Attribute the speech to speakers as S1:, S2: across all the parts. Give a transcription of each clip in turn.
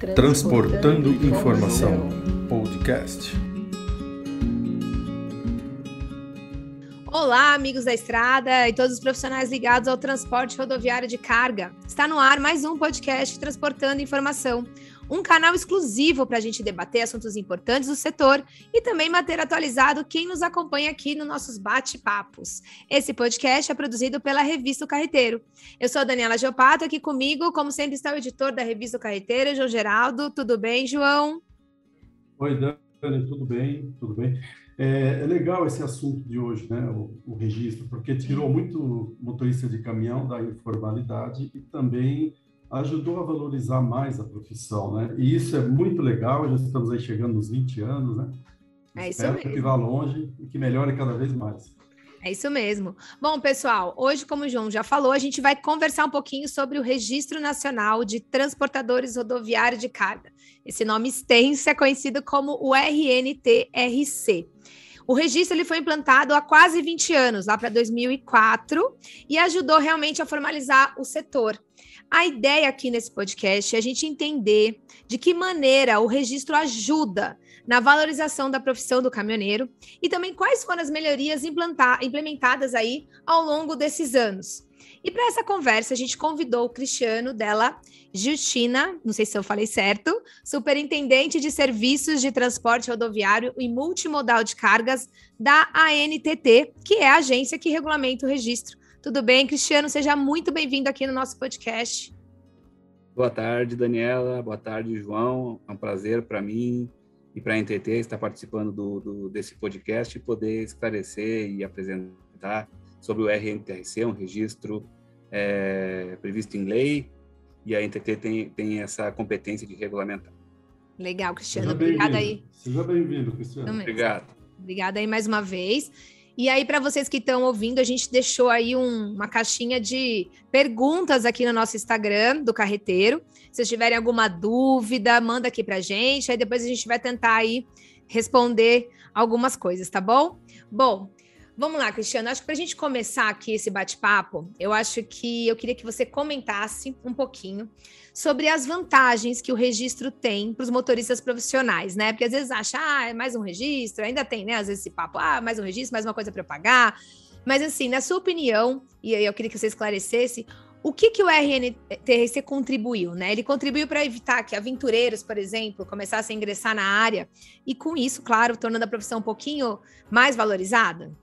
S1: Transportando Informação Podcast.
S2: Olá, amigos da estrada e todos os profissionais ligados ao transporte rodoviário de carga. Está no ar mais um podcast Transportando Informação, um canal exclusivo para a gente debater assuntos importantes do setor e também manter atualizado quem nos acompanha aqui nos nossos bate-papos. Esse podcast é produzido pela Revista o Carreteiro. Eu sou a Daniela Geopato, aqui comigo, como sempre, está o editor da Revista o Carreteiro, João Geraldo. Tudo bem, João?
S3: Oi, Dani, tudo bem? Tudo bem. É, é, legal esse assunto de hoje, né, o, o, registro, porque tirou muito motorista de caminhão da informalidade e também ajudou a valorizar mais a profissão, né? E isso é muito legal, já estamos aí chegando nos 20 anos, né?
S2: É isso Espero
S3: mesmo. que vá longe e que melhore cada vez mais.
S2: É isso mesmo. Bom, pessoal, hoje, como o João já falou, a gente vai conversar um pouquinho sobre o Registro Nacional de Transportadores Rodoviários de Carga. Esse nome extenso é conhecido como o RNTRC. O registro ele foi implantado há quase 20 anos, lá para 2004, e ajudou realmente a formalizar o setor. A ideia aqui nesse podcast é a gente entender de que maneira o registro ajuda na valorização da profissão do caminhoneiro e também quais foram as melhorias implementadas aí ao longo desses anos. E para essa conversa, a gente convidou o Cristiano dela, Justina, não sei se eu falei certo, superintendente de serviços de transporte rodoviário e multimodal de cargas da ANTT, que é a agência que regulamenta o registro. Tudo bem, Cristiano? Seja muito bem-vindo aqui no nosso podcast.
S4: Boa tarde, Daniela. Boa tarde, João. É um prazer para mim e para a NTT estar participando do, do, desse podcast e poder esclarecer e apresentar sobre o RNTRC, um registro é, previsto em lei, e a NTT tem, tem essa competência de regulamentar.
S2: Legal, Cristiano. Obrigada aí.
S3: Seja bem-vindo, Cristiano.
S4: Obrigado.
S2: Obrigada aí mais uma vez. E aí, para vocês que estão ouvindo, a gente deixou aí um, uma caixinha de perguntas aqui no nosso Instagram do Carreteiro. Se vocês tiverem alguma dúvida, manda aqui para gente. Aí depois a gente vai tentar aí responder algumas coisas, tá bom? Bom, Vamos lá, Cristiano. Acho que para a gente começar aqui esse bate-papo, eu acho que eu queria que você comentasse um pouquinho sobre as vantagens que o registro tem para os motoristas profissionais, né? Porque às vezes acha, ah, é mais um registro, ainda tem, né? Às vezes esse papo, ah, mais um registro, mais uma coisa para pagar. Mas assim, na sua opinião, e eu queria que você esclarecesse, o que, que o RNTRC contribuiu, né? Ele contribuiu para evitar que aventureiros, por exemplo, começassem a ingressar na área e com isso, claro, tornando a profissão um pouquinho mais valorizada?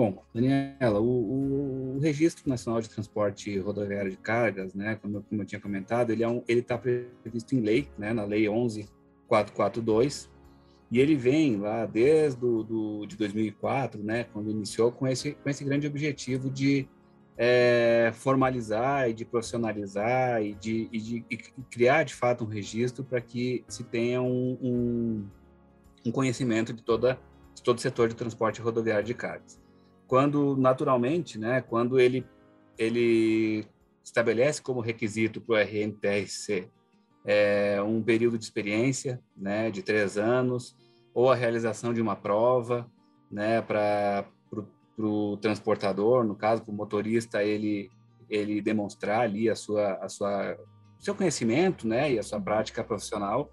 S4: Bom, Daniela, o, o, Registro Nacional de Transporte Rodoviário de Cargas, né, como eu, como eu tinha comentado, ele é um, está previsto em lei, né, na Lei 11.442, e ele vem lá desde do, do, de 2004, né, quando iniciou com esse, com esse grande objetivo de é, formalizar e de profissionalizar e de, e de e criar, de fato, um registro para que se tenha um, um, um conhecimento de, toda, de todo o setor de transporte rodoviário de cargas quando naturalmente, né, quando ele ele estabelece como requisito para o RNTRC é, um período de experiência, né, de três anos, ou a realização de uma prova, né, para o transportador, no caso, para o motorista, ele ele demonstrar ali a sua a sua seu conhecimento, né, e a sua prática profissional,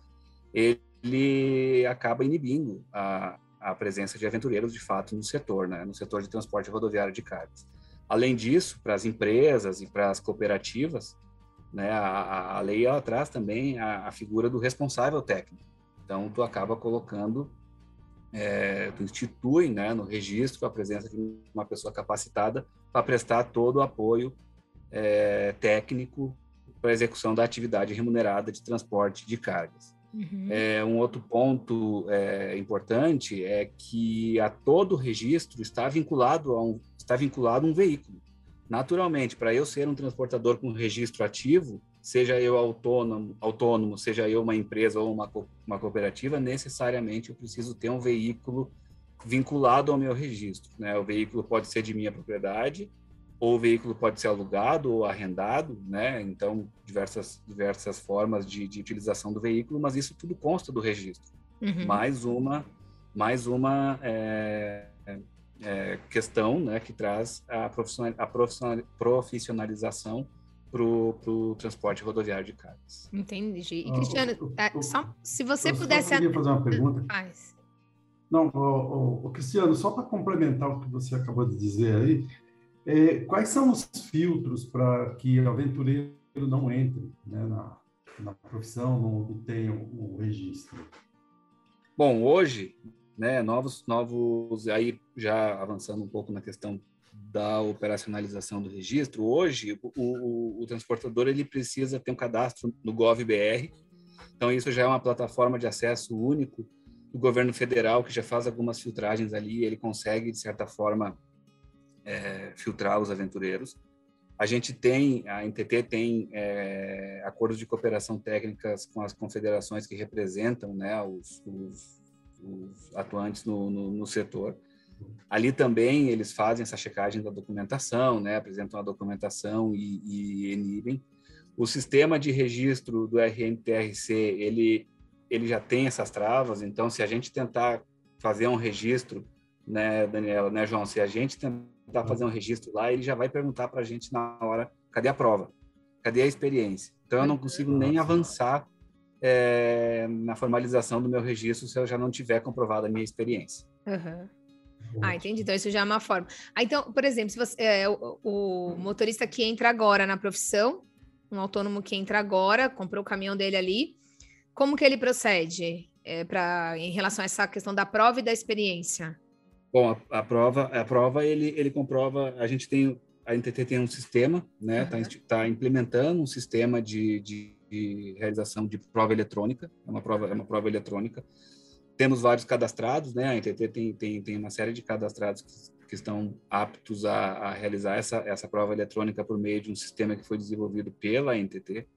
S4: ele acaba inibindo a, a presença de aventureiros de fato no setor, né, no setor de transporte rodoviário de cargas. Além disso, para as empresas e para as cooperativas, né, a, a lei ela traz também a, a, figura do responsável técnico. Então, tu acaba colocando, é, tu institui né, no registro a presença de uma pessoa capacitada para prestar todo o apoio é, técnico para a execução da atividade remunerada de transporte de cargas. Uhum. É, um outro ponto é, importante é que a todo registro está vinculado a um, está vinculado um veículo. Naturalmente, para eu ser um transportador com registro ativo, seja eu autônomo, autônomo, seja eu uma empresa ou uma, uma cooperativa, necessariamente eu preciso ter um veículo vinculado ao meu registro. Né? O veículo pode ser de minha propriedade, ou o veículo pode ser alugado ou arrendado, né? Então, diversas, diversas formas de, de utilização do veículo, mas isso tudo consta do registro. Uhum. Mais uma, mais uma é, é, questão né, que traz a, profissional, a profissionalização para o transporte rodoviário de cargas.
S2: Entendi. E, Cristiano, ah, só, se você
S3: eu
S2: pudesse...
S3: Eu queria fazer uma pergunta.
S2: Faz.
S3: Não, o, Cristiano, só para complementar o que você acabou de dizer aí, é, quais são os filtros para que o aventureiro não entre né, na, na profissão, não obtenha o, o registro?
S4: Bom, hoje, né, novos, novos, aí já avançando um pouco na questão da operacionalização do registro, hoje o, o, o, transportador ele precisa ter um cadastro no GovBR, então isso já é uma plataforma de acesso único do governo federal que já faz algumas filtragens ali, ele consegue de certa forma é, filtrar os aventureiros. A gente tem, a NTT tem é, acordos de cooperação técnicas com as confederações que representam né, os, os, os atuantes no, no, no setor. Ali também eles fazem essa checagem da documentação, né, apresentam a documentação e, e inibem. O sistema de registro do RNTRC, ele, ele já tem essas travas, então se a gente tentar fazer um registro, né, Daniela, né, João, se a gente tentar fazer um registro lá, ele já vai perguntar para a gente na hora, cadê a prova? Cadê a experiência? Então eu não consigo nem avançar é, na formalização do meu registro se eu já não tiver comprovado a minha experiência.
S2: Uhum. Ah, entendi. Então, isso já é uma forma. Ah, então, por exemplo, se você, é, o, o, motorista que entra agora na profissão, um autônomo que entra agora, comprou o caminhão dele ali, como que ele procede é, pra, em relação a essa questão da prova e da experiência?
S4: Bom, a, a prova, a prova ele, ele comprova, a gente tem, a NTT tem um sistema, né, está uhum. tá implementando um sistema de, de, de realização de prova eletrônica, é uma prova, é uma prova eletrônica, temos vários cadastrados, né? A NTT tem, tem, tem uma série de cadastrados que, que estão aptos a, a, realizar essa, essa prova eletrônica por meio de um sistema que foi desenvolvido pela NTT.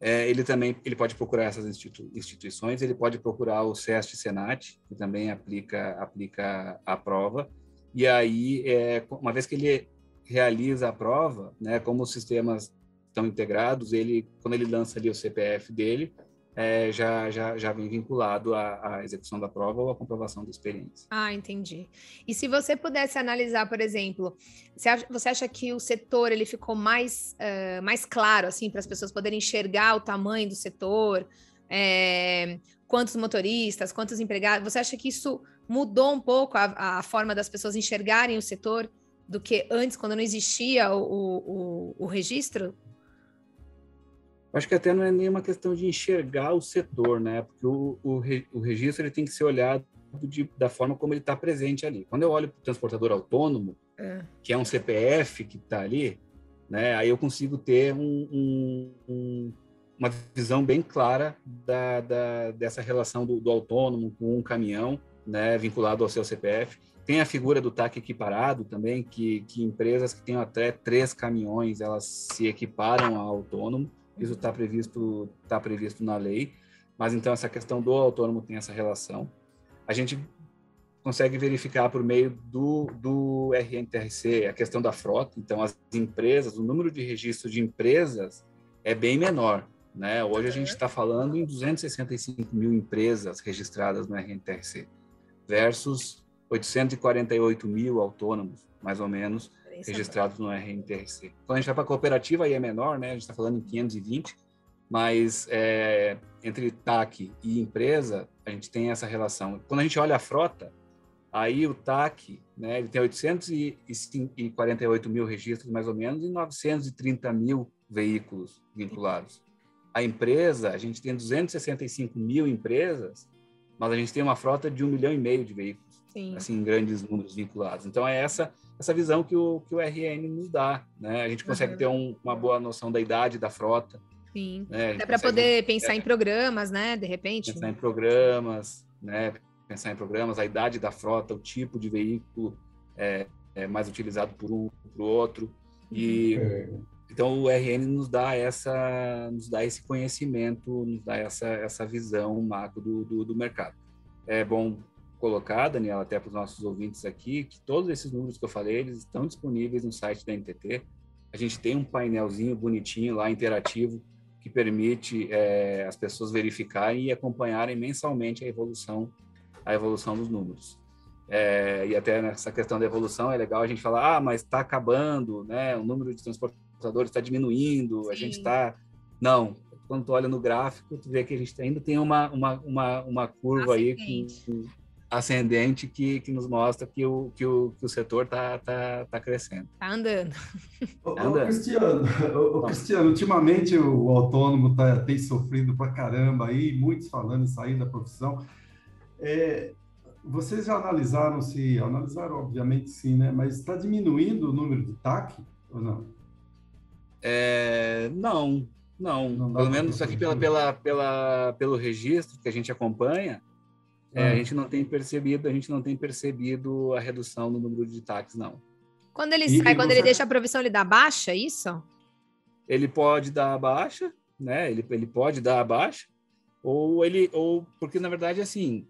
S4: É, ele também ele pode procurar essas institu instituições, ele pode procurar o SEST Senat, que também aplica, aplica a prova. E aí, é, uma vez que ele realiza a prova, né, como os sistemas estão integrados, ele quando ele lança ali o CPF dele, é, já, já, já vem vinculado à, à, execução da prova ou à comprovação da experiência.
S2: Ah, entendi. E se você pudesse analisar, por exemplo, você acha, você acha que o setor ele ficou mais, uh, mais claro, assim, para as pessoas poderem enxergar o tamanho do setor, é, quantos motoristas, quantos empregados? Você acha que isso mudou um pouco a, a forma das pessoas enxergarem o setor do que antes, quando não existia o, o, o registro?
S4: Acho que até não é nem uma questão de enxergar o setor, né? Porque o, o, o registro ele tem que ser olhado de, da forma como ele está presente ali. Quando eu olho para o transportador autônomo, é. que é um CPF que está ali, né? Aí eu consigo ter um, um, um, uma visão bem clara da, da dessa relação do, do, autônomo com um caminhão, né? Vinculado ao seu CPF. Tem a figura do TAC equiparado também, que, que empresas que têm até três caminhões, elas se equiparam ao autônomo. Isso está previsto, tá previsto na lei, mas então essa questão do autônomo tem essa relação. A gente consegue verificar por meio do, do RNTRC a questão da frota. Então, as empresas, o número de registros de empresas é bem menor. Né? Hoje a gente está falando em 265 mil empresas registradas no RNTRC, versus 848 mil autônomos, mais ou menos, registrados no RNTRC. Quando a gente vai para a cooperativa, aí é menor, né? A gente está falando em 520, mas é, entre TAC e empresa, a gente tem essa relação. Quando a gente olha a frota, aí o TAC, né, ele tem 848 mil registros, mais ou menos, e 930 mil veículos vinculados. A empresa, a gente tem 265 mil empresas, mas a gente tem uma frota de um milhão e meio de veículos, Sim. assim, grandes números vinculados. Então, é essa essa visão que o, que o RN nos dá, né? A gente consegue uhum. ter um, uma boa noção da idade da frota.
S2: Sim, né? dá para poder pensar é, em programas, né? De repente.
S4: Pensar em programas, né? Pensar em programas, a idade da frota, o tipo de veículo é, é mais utilizado por um, por outro. E uhum. então o RN nos dá essa, nos dá esse conhecimento, nos dá essa, essa visão macro do, do, do mercado. É bom colocar, Daniela, até para os nossos ouvintes aqui, que todos esses números que eu falei, eles estão disponíveis no site da NTT. A gente tem um painelzinho bonitinho lá, interativo, que permite é, as pessoas verificarem e acompanharem mensalmente a evolução, a evolução dos números. É, e até nessa questão da evolução é legal a gente falar, ah, mas está acabando, né? O número de transportadores está diminuindo, Sim. a gente está... Não, quando tu olha no gráfico, tu vê que a gente ainda tem uma, uma, uma, uma curva ascendente. aí com, ascendente que, que nos mostra que o, que o, que o setor está tá, tá crescendo.
S2: Está andando.
S3: Tá andando. Ô, Cristiano, ô, Cristiano, ultimamente o autônomo tá, tem sofrido pra caramba aí, muitos falando em sair da profissão. É, vocês já analisaram se, analisaram obviamente sim, né? Mas está diminuindo o número de TAC ou não?
S4: É, não, não, não pelo menos aqui pela, pela, pela, pelo registro que a gente acompanha, é, a ah. gente não tem percebido, a gente não tem percebido a redução no número de táxis, não.
S2: Quando ele e, sai, quando ele deixa a provisão, ele dá baixa, é isso?
S4: Ele pode dar a baixa, né? Ele, ele pode dar a baixa, ou ele, ou porque na verdade assim,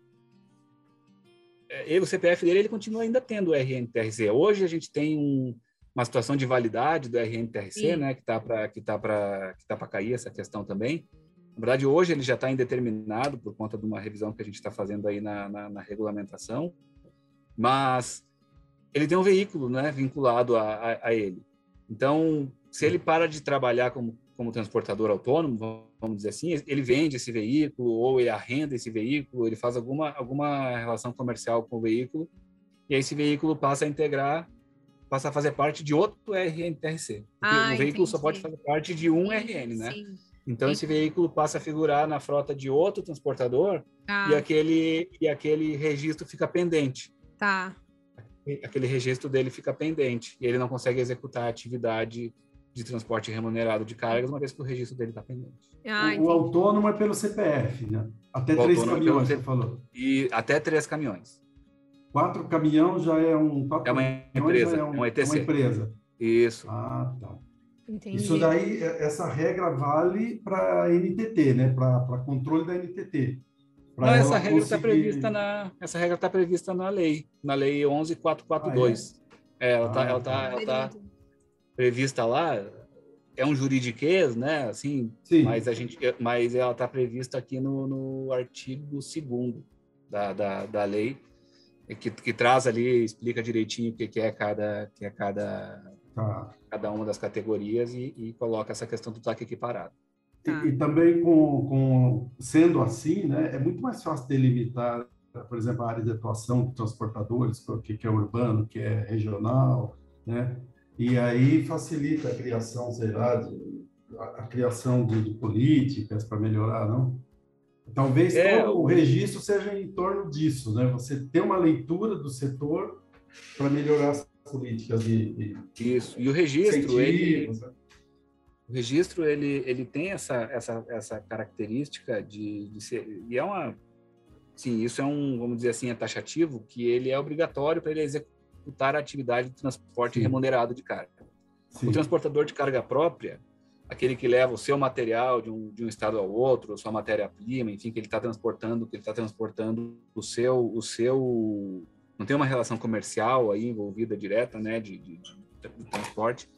S4: é, ele, o CPF dele ele continua ainda tendo o RNTRC. Hoje a gente tem um, uma situação de validade do RNTRC, Sim. né, que está para que tá para que tá para cair essa questão também. Na verdade, hoje ele já está indeterminado por conta de uma revisão que a gente está fazendo aí na, na, na, regulamentação, mas ele tem um veículo, né, vinculado a, a, a, ele. Então, se ele para de trabalhar como como transportador autônomo, vamos dizer assim, ele vende esse veículo ou ele arrenda esse veículo, ele faz alguma alguma relação comercial com o veículo e esse veículo passa a integrar passa a fazer parte de outro RNTRC. Ah, o veículo entendi. só pode fazer parte de um RN, né? Sim. Então esse veículo passa a figurar na frota de outro transportador ah. e aquele e aquele registro fica pendente.
S2: Tá.
S4: Aquele registro dele fica pendente e ele não consegue executar a atividade de transporte remunerado de cargas, uma vez que o registro dele está pendente.
S3: Ah, o, o, autônomo é pelo CPF, né? Até o três é caminhões, é você falou.
S4: E até três caminhões.
S3: Quatro caminhão já é um.
S4: é uma empresa, é, um, é, um ETC. É uma
S3: empresa.
S4: Isso.
S3: Ah, tá. Entendi. Isso daí, é, essa regra vale para a NTT, né? Para controle da NTT.
S4: Não, essa regra está conseguir... prevista na essa regra está prevista na lei, na lei 11442. Ah, é? é? ela está ah, ela tá, ela tá prevista lá. É um juridiquês, né? Assim, Sim. mas a gente, mas ela está prevista aqui no, no artigo 2 da, da, da lei que, que traz ali, explica direitinho o que, que é cada, que é cada, tá. Cada uma das categorias e, e, coloca essa questão do TAC equiparado.
S3: Tá. E, e, também com, com, sendo assim, né, é muito mais fácil delimitar, por exemplo, a área de atuação de transportadores, o que, que é urbano, o que é regional, né? E aí facilita a criação, sei lá, de, a, a criação de, de políticas para melhorar, não? Talvez é, todo o registro seja em torno disso, né? Você ter uma leitura do setor para melhorar as políticas de,
S4: de isso. E o registro, ele, né? o registro ele, ele tem essa, essa, essa característica de, de ser e é uma sim isso é um vamos dizer assim é taxativo que ele é obrigatório para ele executar a atividade de transporte sim. remunerado de carga. Sim. O transportador de carga própria aquele que leva o seu material de um, de um estado ao outro, sua matéria-prima, enfim, que ele está transportando, que ele está transportando o seu, o seu, não tem uma relação comercial aí envolvida direta, né, de, de, de, transporte.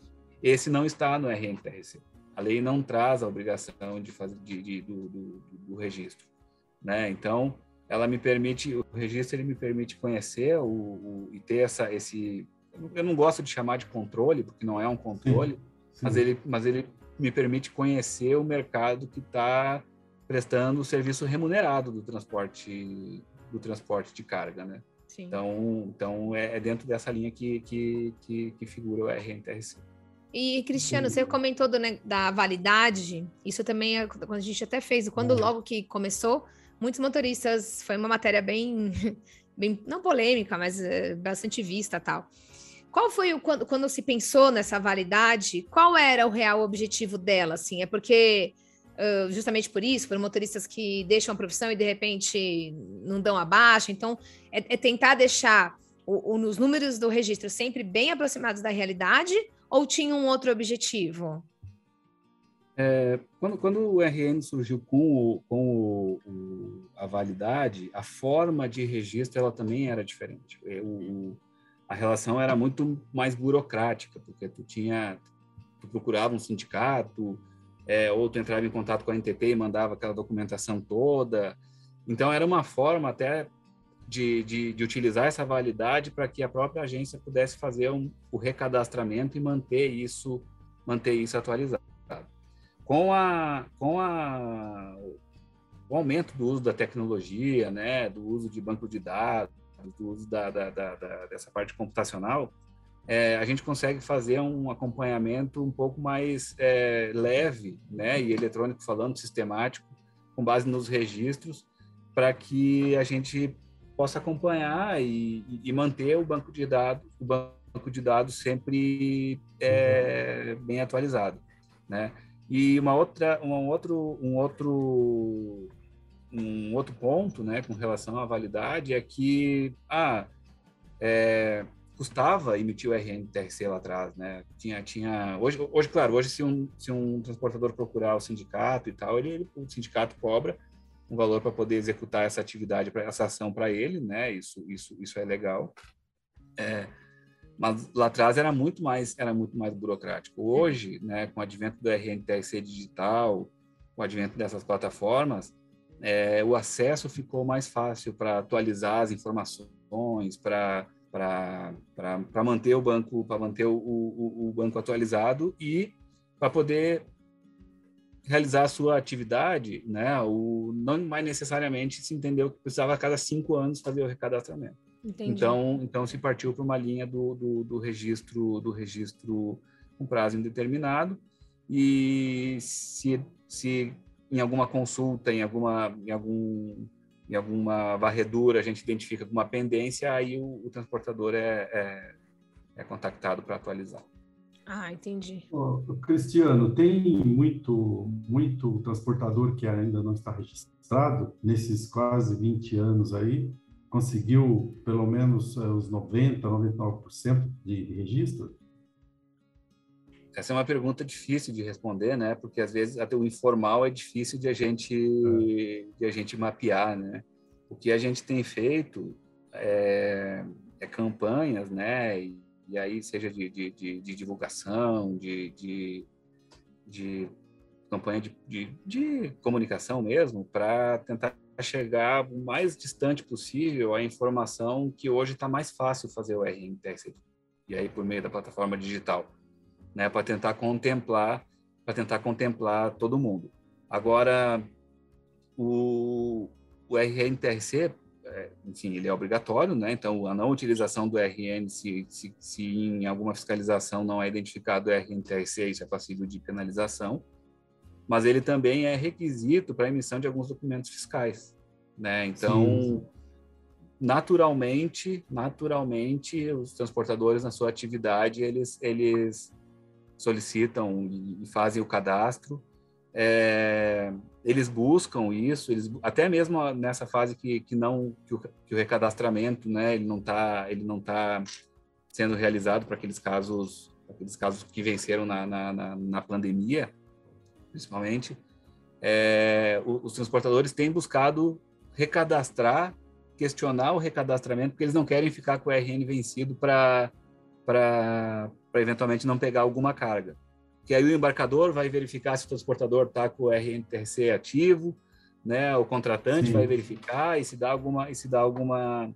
S4: Esse não está no RNTRC. A lei não traz a obrigação de fazer de do, do, do, registro, né? Então, ela me permite, o registro ele me permite conhecer o, o e ter essa, esse, eu não gosto de chamar de controle, porque não é um controle, sim, sim. mas ele, mas ele me permite conhecer o mercado que está prestando o serviço remunerado do transporte do transporte de carga, né? Sim. Então, então é, é, dentro dessa linha que, que, que, que figura o RNTRC.
S2: E, Cristiano, você comentou do, né, da validade, isso também é quando a gente até fez, quando é. logo que começou, muitos motoristas, foi uma matéria bem, bem não polêmica, mas é, bastante vista tal. Qual foi o quando, quando se pensou nessa validade? Qual era o real objetivo dela? Assim, é porque uh, justamente por isso, por motoristas que deixam a profissão e de repente não dão abaixo. Então, é, é tentar deixar o, o, os números do registro sempre bem aproximados da realidade ou tinha um outro objetivo?
S4: É, quando, quando, o RN surgiu com, o, com o, a validade, a forma de registro ela também era diferente. É, o, a relação era muito mais burocrática, porque tu tinha, tu procurava um sindicato, é, ou tu entrava em contato com a NTT e mandava aquela documentação toda. Então era uma forma até de, de, de, utilizar essa validade para que a própria agência pudesse fazer um, o recadastramento e manter isso, manter isso atualizado. Com, a, com a, o aumento do uso da tecnologia, né, do uso de banco de dados, do uso da, da, da dessa parte computacional, é, a gente consegue fazer um acompanhamento um pouco mais é, leve, né, e eletrônico falando, sistemático, com base nos registros, para que a gente possa acompanhar e, e, manter o banco de dados, o banco de dados sempre é, bem atualizado, né? E uma outra, um outro, um outro, um outro ponto, né, com relação à validade é que, ah, é, custava emitir o RNTRC lá atrás, né? Tinha, tinha, hoje, hoje, claro, hoje se um, se um transportador procurar o sindicato e tal, ele, ele o sindicato cobra um valor para poder executar essa atividade, para essa ação para ele, né? Isso, isso, isso é legal. É, mas lá atrás era muito mais, era muito mais burocrático. Hoje, né, com o advento do RNTSC digital, com o advento dessas plataformas, é, o acesso ficou mais fácil para atualizar as informações, para para manter o banco para manter o, o, o banco atualizado e para poder realizar a sua atividade, né, o, não mais necessariamente se entendeu que precisava a cada cinco anos fazer o recadastramento. Entendi. Então, então se partiu para uma linha do, do, do, registro do registro com prazo indeterminado e se, se em alguma consulta, em alguma em algum em alguma varredura a gente identifica alguma pendência, aí o, o transportador é, é, é contactado para atualizar.
S2: Ah, entendi.
S3: Oh, Cristiano, tem muito, muito transportador que ainda não está registrado nesses quase 20 anos aí? Conseguiu pelo menos uh, os 90%, 99% de, de registro?
S4: Essa é uma pergunta difícil de responder, né? Porque às vezes até o informal é difícil de a gente, de a gente mapear, né? O que a gente tem feito é, é campanhas, né? E, e aí seja de, de, de, de divulgação, de, de, de campanha de, de, de, comunicação mesmo, para tentar chegar o mais distante possível à informação que hoje está mais fácil fazer o RMTS, e aí por meio da plataforma digital, né, para tentar contemplar, para tentar contemplar todo mundo. Agora, o, o RNTRC é, enfim, ele é obrigatório, né? Então, a não utilização do RN, se, se, se em alguma fiscalização não é identificado o RNTRC, isso é passível de penalização. Mas ele também é requisito para emissão de alguns documentos fiscais, né? Então, Sim. naturalmente, naturalmente, os transportadores na sua atividade, eles, eles solicitam e fazem o cadastro. É, eles buscam isso, eles até mesmo nessa fase que, que não que o, que o recadastramento, né, ele não está ele não tá sendo realizado para aqueles casos aqueles casos que venceram na, na, na, na pandemia, principalmente, é, os transportadores têm buscado recadastrar, questionar o recadastramento, porque eles não querem ficar com o RN vencido para para eventualmente não pegar alguma carga que aí o embarcador vai verificar se o transportador está com o RNTRC ativo, né? O contratante Sim. vai verificar e se dá alguma e se dá alguma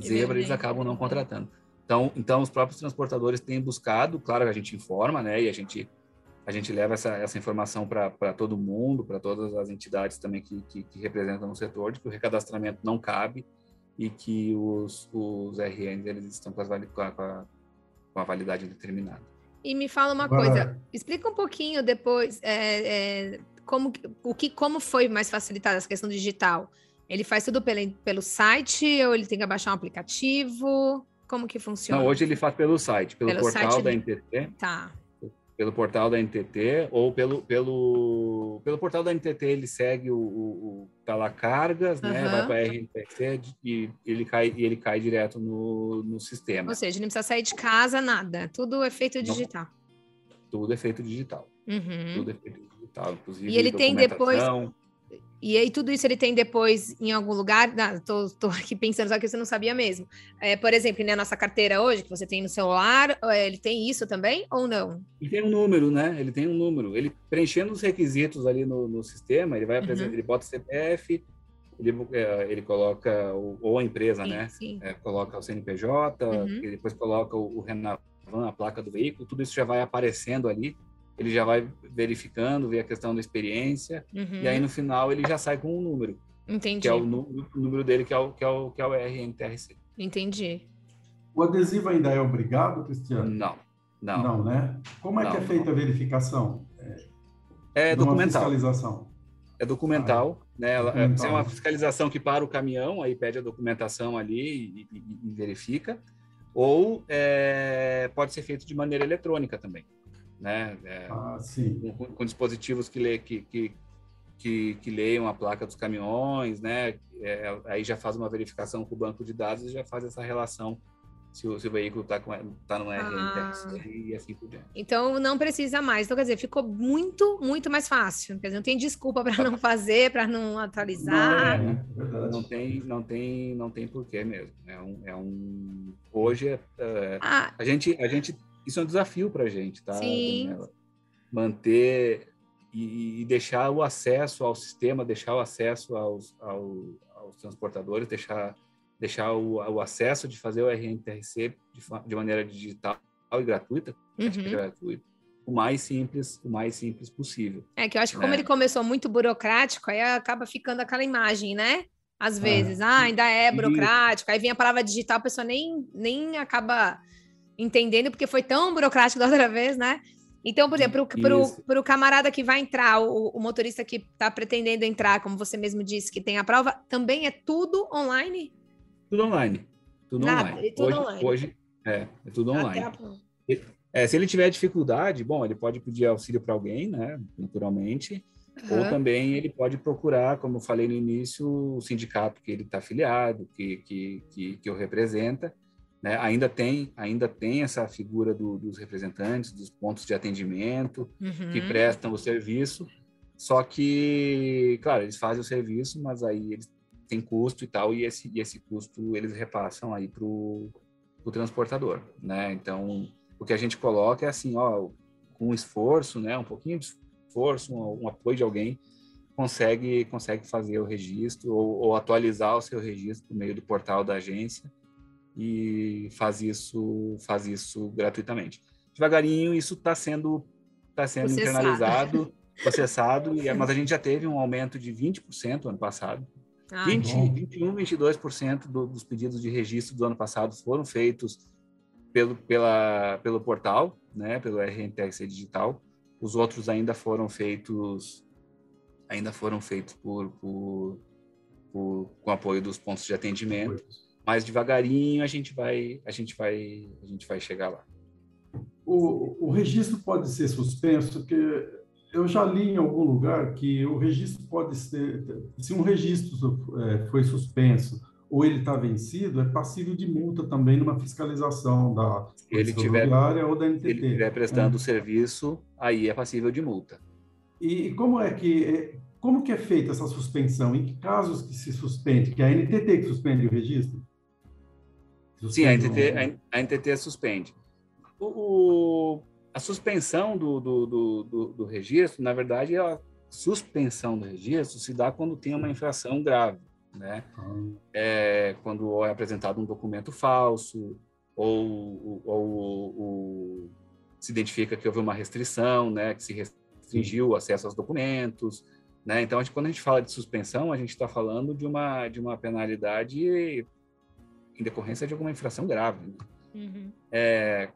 S4: zebra eles acabam não contratando. Então, então os próprios transportadores têm buscado, claro que a gente informa, né? E a gente a gente leva essa, essa informação para todo mundo, para todas as entidades também que, que, que, representam o setor, de que o recadastramento não cabe e que os, os RNs eles estão com, as, com, a, com a validade determinada.
S2: E me fala uma coisa, explica um pouquinho depois é, é, como, o que, como foi mais facilitada essa questão digital. Ele faz tudo pelo, pelo site ou ele tem que baixar um aplicativo? Como que funciona?
S4: Não, hoje ele faz pelo site, pelo, pelo portal site da NTT.
S2: Tá
S4: pelo portal da NTT ou pelo, pelo, pelo portal da NTT ele segue o, o, o tá lá cargas, uhum. né, vai para a RNTT e ele cai e ele cai direto no, no sistema.
S2: Ou seja, não precisa sair de casa nada, tudo é feito digital.
S4: Não, tudo é feito digital.
S2: Uhum.
S4: Tudo é feito digital, inclusive
S2: E ele tem depois e aí tudo isso ele tem depois em algum lugar? Tô aqui pensando, só que você não sabia mesmo. É, por exemplo, na nossa carteira hoje, que você tem no celular, é, ele tem isso também ou não?
S4: Ele tem um número, né? Ele tem um número. Ele preenchendo os requisitos ali no, no sistema, ele vai apresentar, uhum. ele bota CPF, ele, é, ele coloca, ou a empresa,
S2: Sim,
S4: né?
S2: sim.
S4: É, coloca o CNPJ,
S2: Uhum.
S4: e depois coloca o, o Renavan, a placa do veículo, tudo isso já vai aparecendo ali, ele já vai verificando, vê a questão da experiência,
S2: Uhum.
S4: e aí no final ele já sai com um número,
S2: Entendi.
S4: que é o, o número dele, que é o, que é o, que é o RNTRC.
S2: Entendi.
S3: O adesivo ainda é obrigado, Cristiano?
S4: Não, não.
S3: né? Como é que
S4: Não,
S3: é feita
S4: não.
S3: a verificação?
S4: É
S3: uma
S4: documental.
S3: fiscalização.
S4: É documental, né? Ela, é,
S3: documental.
S4: é uma fiscalização que para o caminhão, aí pede a documentação ali e, e- e verifica, ou é, pode ser feito de maneira eletrônica também, né? É,
S3: Ah, sim.
S4: com, com dispositivos que, lê, que, que, que, que leiam a placa dos caminhões, né? É, aí já faz uma verificação com o banco de dados e já faz essa relação se o, se o veículo está tá no RNTRC e assim por diante.
S2: Então não precisa mais. Então, quer dizer, ficou muito, muito mais fácil. Quer dizer, não tem desculpa para não fazer, para não atualizar.
S3: Não é, é.
S4: Não tem, não tem, não tem porquê mesmo. É um, é um hoje é, é,
S2: Ah,
S4: a gente, a gente, isso é um desafio para a gente, tá?
S2: Sim.
S4: Daniela? Manter e, e deixar o acesso ao sistema, deixar o acesso aos, ao- aos transportadores, deixar, deixar o, o acesso de fazer o RNTRC de, de maneira digital e gratuita, acho que é
S2: uhum.
S4: gratuito, o mais simples, o mais simples possível.
S2: É que eu acho que como
S4: É.
S2: ele começou muito burocrático, aí acaba ficando aquela imagem, né? Às
S3: É.
S2: vezes, ah, ainda é burocrático. Aí vem a palavra digital, a pessoa nem, nem acaba entendendo, porque foi tão burocrático da outra vez, né? Então, por exemplo, para o camarada que vai entrar, o, o motorista que está pretendendo entrar, como você mesmo disse, que tem a prova, também é tudo online?
S4: Tudo online. Tudo
S2: Nada,
S4: online.
S2: e tudo
S4: hoje,
S2: online.
S4: hoje é, é tudo online.
S2: A.
S4: É, se ele tiver dificuldade, bom, ele pode pedir auxílio para alguém, né, naturalmente, ou
S2: Aham.
S4: também ele pode procurar, como eu falei no início, o sindicato que ele está afiliado, que, que, que, que o representa, né, ainda tem ainda tem essa figura do- dos representantes, dos pontos de atendimento, que
S2: Uhum.
S4: prestam o serviço, só que, claro, eles fazem o serviço, mas aí eles têm custo e tal, e esse, e esse custo eles repassam aí para o transportador, né? Então, o que a gente coloca é assim, ó, com esforço, né, um pouquinho de esforço, um, um apoio de alguém, consegue consegue fazer o registro ou, ou atualizar o seu registro por meio do portal da agência e faz isso faz isso gratuitamente. Devagarinho isso está sendo está sendo
S2: Processado.
S4: internalizado, processado, e, mas a gente já teve um aumento de 20% ano passado.
S2: Ah,
S4: 20,
S3: bom.
S4: 21, 22% do, dos pedidos de registro do ano passado foram feitos pelo, pela, pelo portal, né, pelo RNTRC digital. Os outros ainda foram feitos ainda foram feitos por, por, por com apoio dos pontos de atendimento, mas devagarinho a gente vai a gente vai a gente vai chegar lá.
S3: O, o registro pode ser suspenso, porque eu já li em algum lugar que o registro pode ser, se um registro é, foi suspenso ou ele está vencido, é passível de multa também numa fiscalização da
S4: ele tiver
S3: ou da NTT.
S4: ele estiver prestando o serviço, aí é passível de multa.
S3: E como é que como que é feita essa suspensão? Em que casos que se suspende? Que é a NTT que suspende o registro?
S4: Sim, a NTT, a NTT suspende. O, o- a suspensão do, do, do, do, do registro, na verdade, a suspensão do registro se dá quando tem uma infração grave, né?
S3: Ah,
S4: É, quando é apresentado um documento falso ou, ou, ou- ou se identifica que houve uma restrição, né? Que se restringiu o acesso aos documentos, né? Então, a gente- quando a gente fala de suspensão, a gente está falando de uma, de uma penalidade em decorrência de alguma infração grave. né?
S2: Uhum.
S4: é,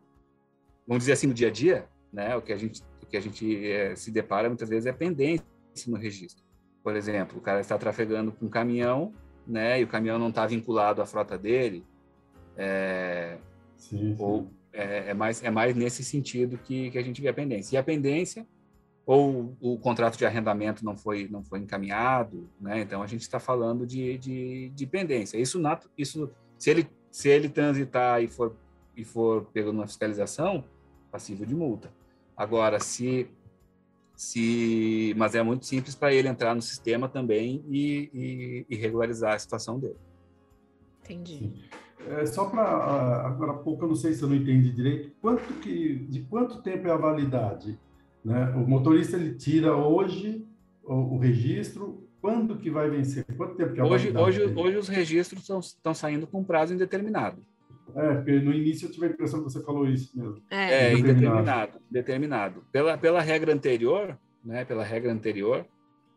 S4: vamos dizer assim, no dia a dia, né, o que a gente, o que a gente é, se depara muitas vezes é pendência no registro. Por exemplo, o cara está trafegando com um caminhão, né, e o caminhão não está vinculado à frota dele, é,
S3: sim, sim.
S4: ou é, é mais é mais nesse sentido que, que a gente vê a pendência. E a pendência ou o contrato de arrendamento não foi não foi encaminhado, né? Então a gente está falando de, de, de pendência. Isso nato, isso se ele se ele transitar e for e for pego numa fiscalização, passível de multa. Agora, se se mas é muito simples para ele entrar no sistema também e, e, e regularizar a situação dele.
S2: Entendi.
S3: É, só para agora há pouco eu não sei se eu não entendi direito quanto que de quanto tempo é a validade, né? O motorista ele tira hoje o, o registro quando que vai vencer? Quanto tempo que é
S4: hoje, hoje, hoje os registros estão saindo com prazo indeterminado.
S3: É, porque no início eu tive a impressão que você falou isso mesmo.
S4: É, é indeterminado, determinado. Pela, pela regra anterior, né, pela regra anterior,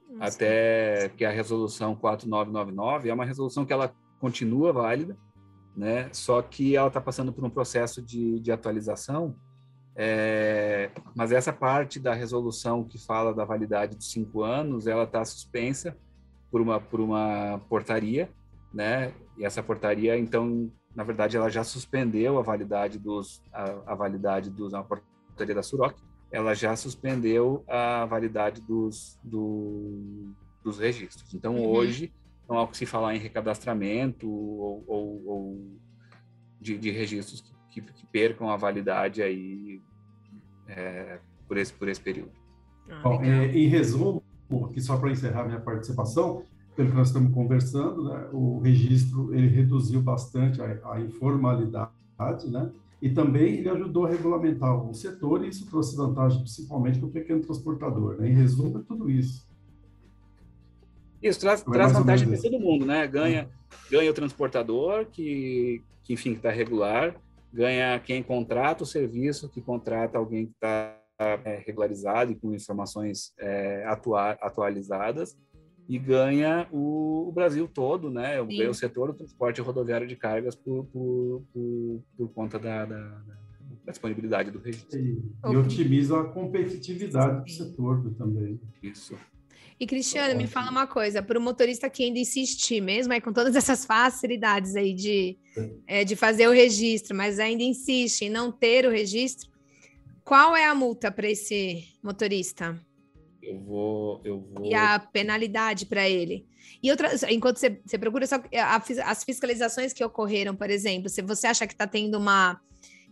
S4: Nossa. até que a resolução 4999 é uma resolução que ela continua válida, né, só que ela está passando por um processo de, de atualização, é, mas essa parte da resolução que fala da validade dos cinco anos, ela está suspensa por uma, por uma portaria, né, e essa portaria, então, na verdade, ela já suspendeu a validade dos a, a validade dos a portaria da Suroc, ela já suspendeu a validade dos do, dos registros. Então uhum. hoje não há que se falar em recadastramento ou, ou, ou de, de, registros que, que, percam a validade aí é, por esse por esse período.
S3: Ah, Bom, é, em resumo, aqui só para encerrar minha participação, pelo que nós estamos conversando, né, o registro ele reduziu bastante a, a, informalidade, né, e também ele ajudou a regulamentar o setor e isso trouxe vantagem principalmente para o pequeno transportador. Né? Em resumo, é tudo isso.
S4: Isso traz, é traz vantagem para todo mundo, né? Ganha, ganha o transportador que, que enfim, está regular, ganha quem contrata o serviço, que contrata alguém que está é, regularizado e com informações é, atua, atualizadas, e ganha o, o Brasil todo, né? Sim. Ganha o setor do transporte rodoviário de cargas por, por, por, por conta da, da, da, disponibilidade do registro.
S3: E, e otimiza a competitividade do setor também.
S4: Isso.
S2: E Cristiano, me fala uma coisa, para o motorista que ainda insistir, mesmo aí com todas essas facilidades aí de, é, de fazer o registro, mas ainda insiste em não ter o registro, qual é a multa para esse motorista?
S4: Eu vou, eu vou.
S2: E a penalidade para ele. E outra, enquanto você, você procura só a, as fiscalizações que ocorreram, por exemplo, se você acha que está tendo uma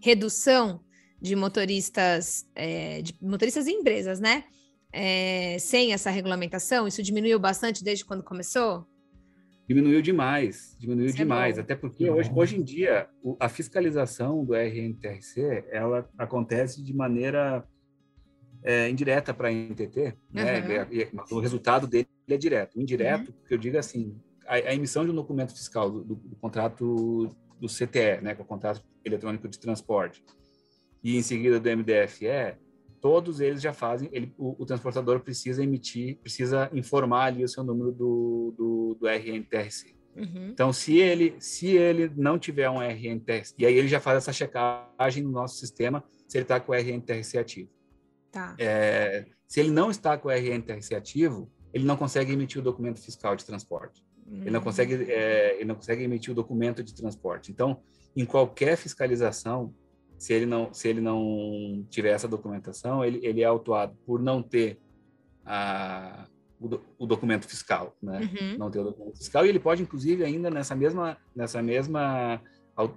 S2: redução de motoristas, é, de motoristas em empresas, né? É, sem essa regulamentação, isso diminuiu bastante desde quando começou?
S4: Diminuiu demais, diminuiu isso é demais, é até porque hoje, hoje em dia a fiscalização do RNTRC ela acontece de maneira é, indireta para a NTT, né? Uhum. o resultado dele é direto. O indireto, uhum. que eu digo assim, a, a, emissão de um documento fiscal do, do, do, contrato do CTE, né, que é o contrato eletrônico de transporte, e em seguida do MDFE, todos eles já fazem, ele, o, o, transportador precisa emitir, precisa informar ali o seu número do, do, do RNTRC. Uhum. Então, se ele, se ele não tiver um RNTRC, e aí ele já faz essa checagem no nosso sistema, se ele está com o RNTRC ativo.
S2: Tá.
S4: É, se ele não está com o RNTRC ativo, ele não consegue emitir o documento fiscal de transporte. Uhum. Ele não hum. consegue, é, ele não consegue emitir o documento de transporte. Então, em qualquer fiscalização, se ele não, se ele não tiver essa documentação, ele, ele é autuado por não ter a, o, o documento fiscal, né? Uhum. Não ter o documento fiscal e ele pode, inclusive, ainda nessa mesma, nessa mesma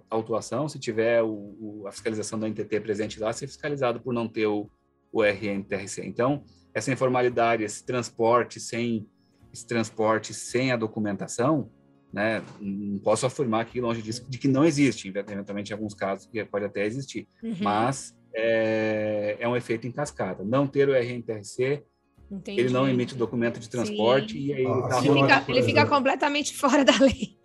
S4: autuação, se tiver o, o, a fiscalização da NTT presente lá, ser fiscalizado por não ter o, o RNTRC. Então, essa informalidade, esse transporte sem esse transporte sem a documentação, né, não posso afirmar aqui longe disso de que não existe, eventualmente em alguns casos que pode até existir, uhum. mas é, é, um efeito em cascata. Não ter o RNTRC, Entendi. ele não emite documento de transporte Sim. e aí
S2: ah, tá ele, fica, ele fica completamente fora da lei.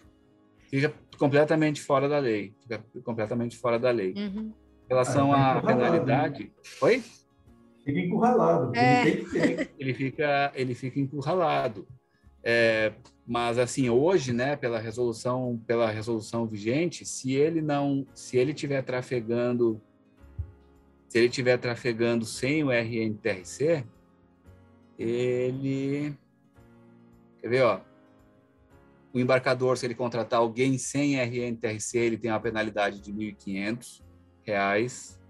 S4: Fica completamente fora da lei, fica completamente fora da lei. Uhum. Em relação ah, à penalidade, né? oi?
S3: fica encurralado. É. Ele,
S4: ter... ele, fica, ele fica encurralado. É, mas assim hoje, né, pela resolução, pela resolução vigente, se ele não, se ele tiver trafegando, se ele tiver trafegando sem o RNTRC, ele quer ver, ó, o embarcador, se ele contratar alguém sem RNTRC, ele tem uma penalidade de R$ 1.500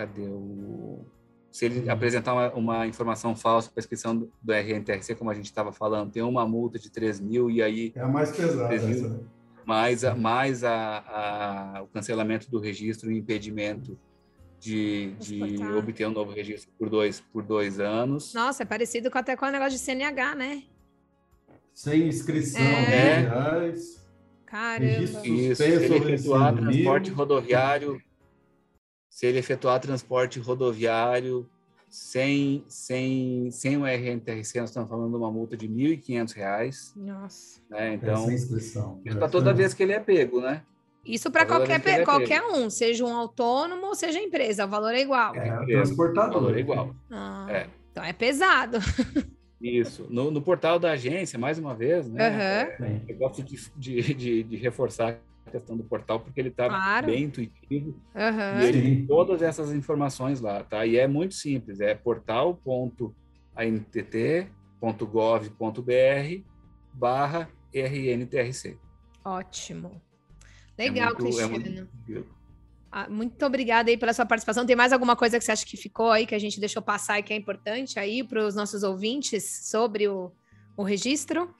S4: cadê o. Se ele uhum. apresentar uma, uma informação falsa para a inscrição do, do RNTRC, como a gente estava falando, tem uma multa de 3 mil e aí.
S3: É a mais pesada. Mil,
S4: né? mais, a, mais a, a, o cancelamento do registro e impedimento de, de obter um novo registro por dois, por dois anos.
S2: Nossa, é parecido com até com o negócio de CNH, né?
S3: Sem inscrição, é. reais.
S2: Caramba.
S4: Isso, efetuar transporte rodoviário se ele efetuar transporte rodoviário sem, sem, sem o RNTRC, nós estamos falando de uma multa de R$ 1.500.
S2: Nossa.
S4: Né? Então,
S3: Essa inscrição.
S4: para toda vez que ele é pego, né?
S2: Isso para qualquer, pe- qualquer um, seja um autônomo ou seja empresa, o valor é igual.
S3: É, o
S4: O
S3: transportador.
S4: valor é igual.
S2: Ah,
S4: É.
S2: Então é pesado.
S4: Isso. No, no portal da agência, mais uma vez, né?
S3: Sim.
S4: Eu gosto de, de, de, de reforçar questão do portal, porque ele está
S2: Claro.
S4: bem intuitivo
S2: Aham.
S4: e ele tem todas essas informações lá, tá? E é muito simples, é portal.antt.gov.br barra RNTRC.
S2: Ótimo.
S4: É
S2: Legal,
S4: muito- é
S2: Cristiano.
S4: muito-
S2: Ah, muito obrigada aí pela sua participação. Tem mais alguma coisa que você acha que ficou aí, que a gente deixou passar e que é importante aí para os nossos ouvintes sobre o, o registro?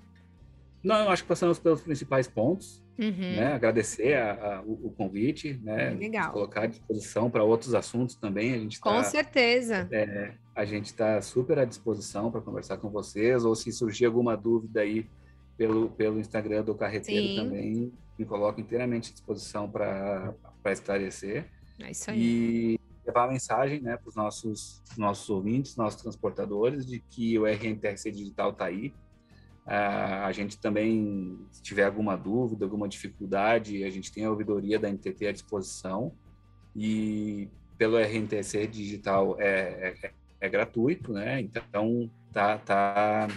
S4: Não, eu acho que passamos pelos principais pontos,
S2: Uhum.
S4: né? Agradecer a- a- o, o convite, né?
S2: Legal.
S4: Colocar à disposição para outros assuntos também. A gente
S2: Com
S4: tá,
S2: certeza.
S4: a gente está super à disposição para conversar com vocês, ou se surgir alguma dúvida aí pelo, pelo Instagram do Carreteiro
S2: Sim.
S4: também, me coloco inteiramente à disposição para esclarecer
S2: É isso aí.
S4: e levar a mensagem né, para os nossos, nossos ouvintes, nossos transportadores, de que o RNTRC Digital está aí. Ah, a gente também, se tiver alguma dúvida, alguma dificuldade, a gente tem a ouvidoria da NTT à disposição. E pelo RNTC Digital é, é, é gratuito, né? Então tá, tá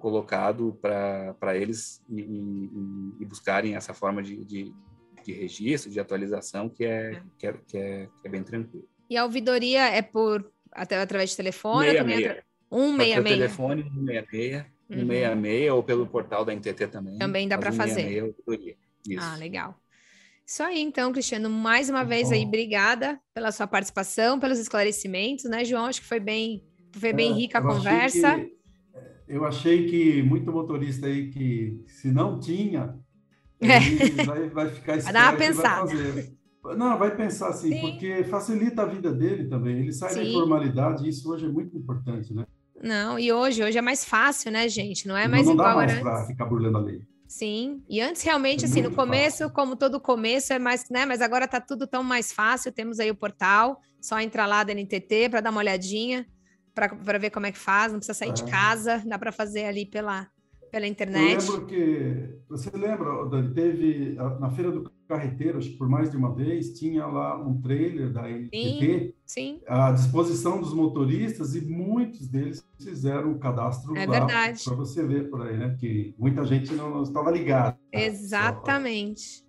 S4: colocado para eles e, e- e buscarem essa forma de, de, de registro, de atualização, que é,
S2: É.
S4: que é, que é, que é bem tranquilo.
S2: E a ouvidoria é por até através de telefone? ou também
S4: 66.
S2: atra- 166.
S4: Pode ter telefone 166,
S2: Uhum.
S4: 166 ou pelo portal da NTT também.
S2: Também dá pra fazer.
S4: 166 ouvidoria. Isso.
S2: Ah, legal. Isso aí, então, Cristiano, mais uma vez
S3: bom.
S2: aí, obrigada pela sua participação, pelos esclarecimentos, né, João? Acho que foi bem, foi bem
S3: É,
S2: rica a conversa.
S3: que- eu achei que muito motorista aí que se não tinha, ele vai, vai ficar
S2: Vai dar uma
S3: esperto
S2: pensada.
S3: fazer. Não, vai pensar assim,
S2: Sim.
S3: porque facilita a vida dele também. Ele sai da
S2: Sim.
S3: informalidade, e isso hoje é muito importante, né?
S2: Não, e hoje, hoje é mais fácil, né, gente? Não é
S3: não,
S2: mais
S3: não dá
S2: igual
S3: mais
S2: era
S3: para ficar burlando a lei.
S2: Sim, e antes realmente,
S3: É
S2: assim, no começo,
S3: fácil.
S2: como todo começo, é mais, né? Mas agora tá tudo tão mais fácil. Temos aí o portal, só entrar lá da NTT para dar uma olhadinha, para ver como é que faz, não precisa sair de
S3: É.
S2: casa, dá para fazer ali pela, pela
S3: Eu
S2: internet.
S3: lembro que, você lembra, Dani, teve na Feira do Carreteiro, acho que por mais de uma vez, tinha lá um trailer da NTT
S2: Sim,
S3: à disposição dos motoristas e muitos deles fizeram o cadastro
S2: É
S3: lá para você ver por aí, né? Que muita gente não, não estava ligada.
S2: exatamente.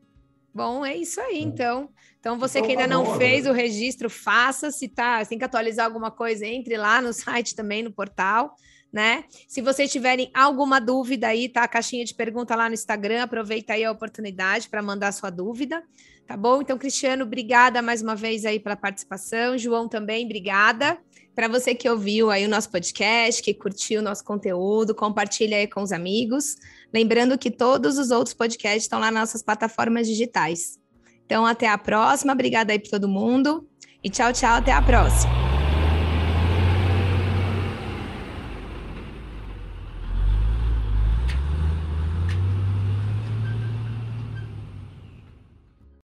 S2: Bom, é isso aí, então. Então, você
S3: Então,
S2: que ainda
S3: tá
S2: não fez
S3: né?
S2: o registro, faça. Se tá, se tem que atualizar alguma coisa, entre lá no site também, no portal, né? Se vocês tiverem alguma dúvida aí, tá a caixinha de pergunta lá no Instagram, aproveita aí a oportunidade para mandar sua dúvida, tá bom? Então, Cristiano, obrigada mais uma vez aí pela participação. João também, obrigada. Para você que ouviu aí o nosso podcast, que curtiu o nosso conteúdo, compartilha aí com os amigos. Lembrando que todos os outros podcasts estão lá nas nossas plataformas digitais. Então, até a próxima. Obrigada aí para todo mundo. E tchau, tchau. Até a próxima.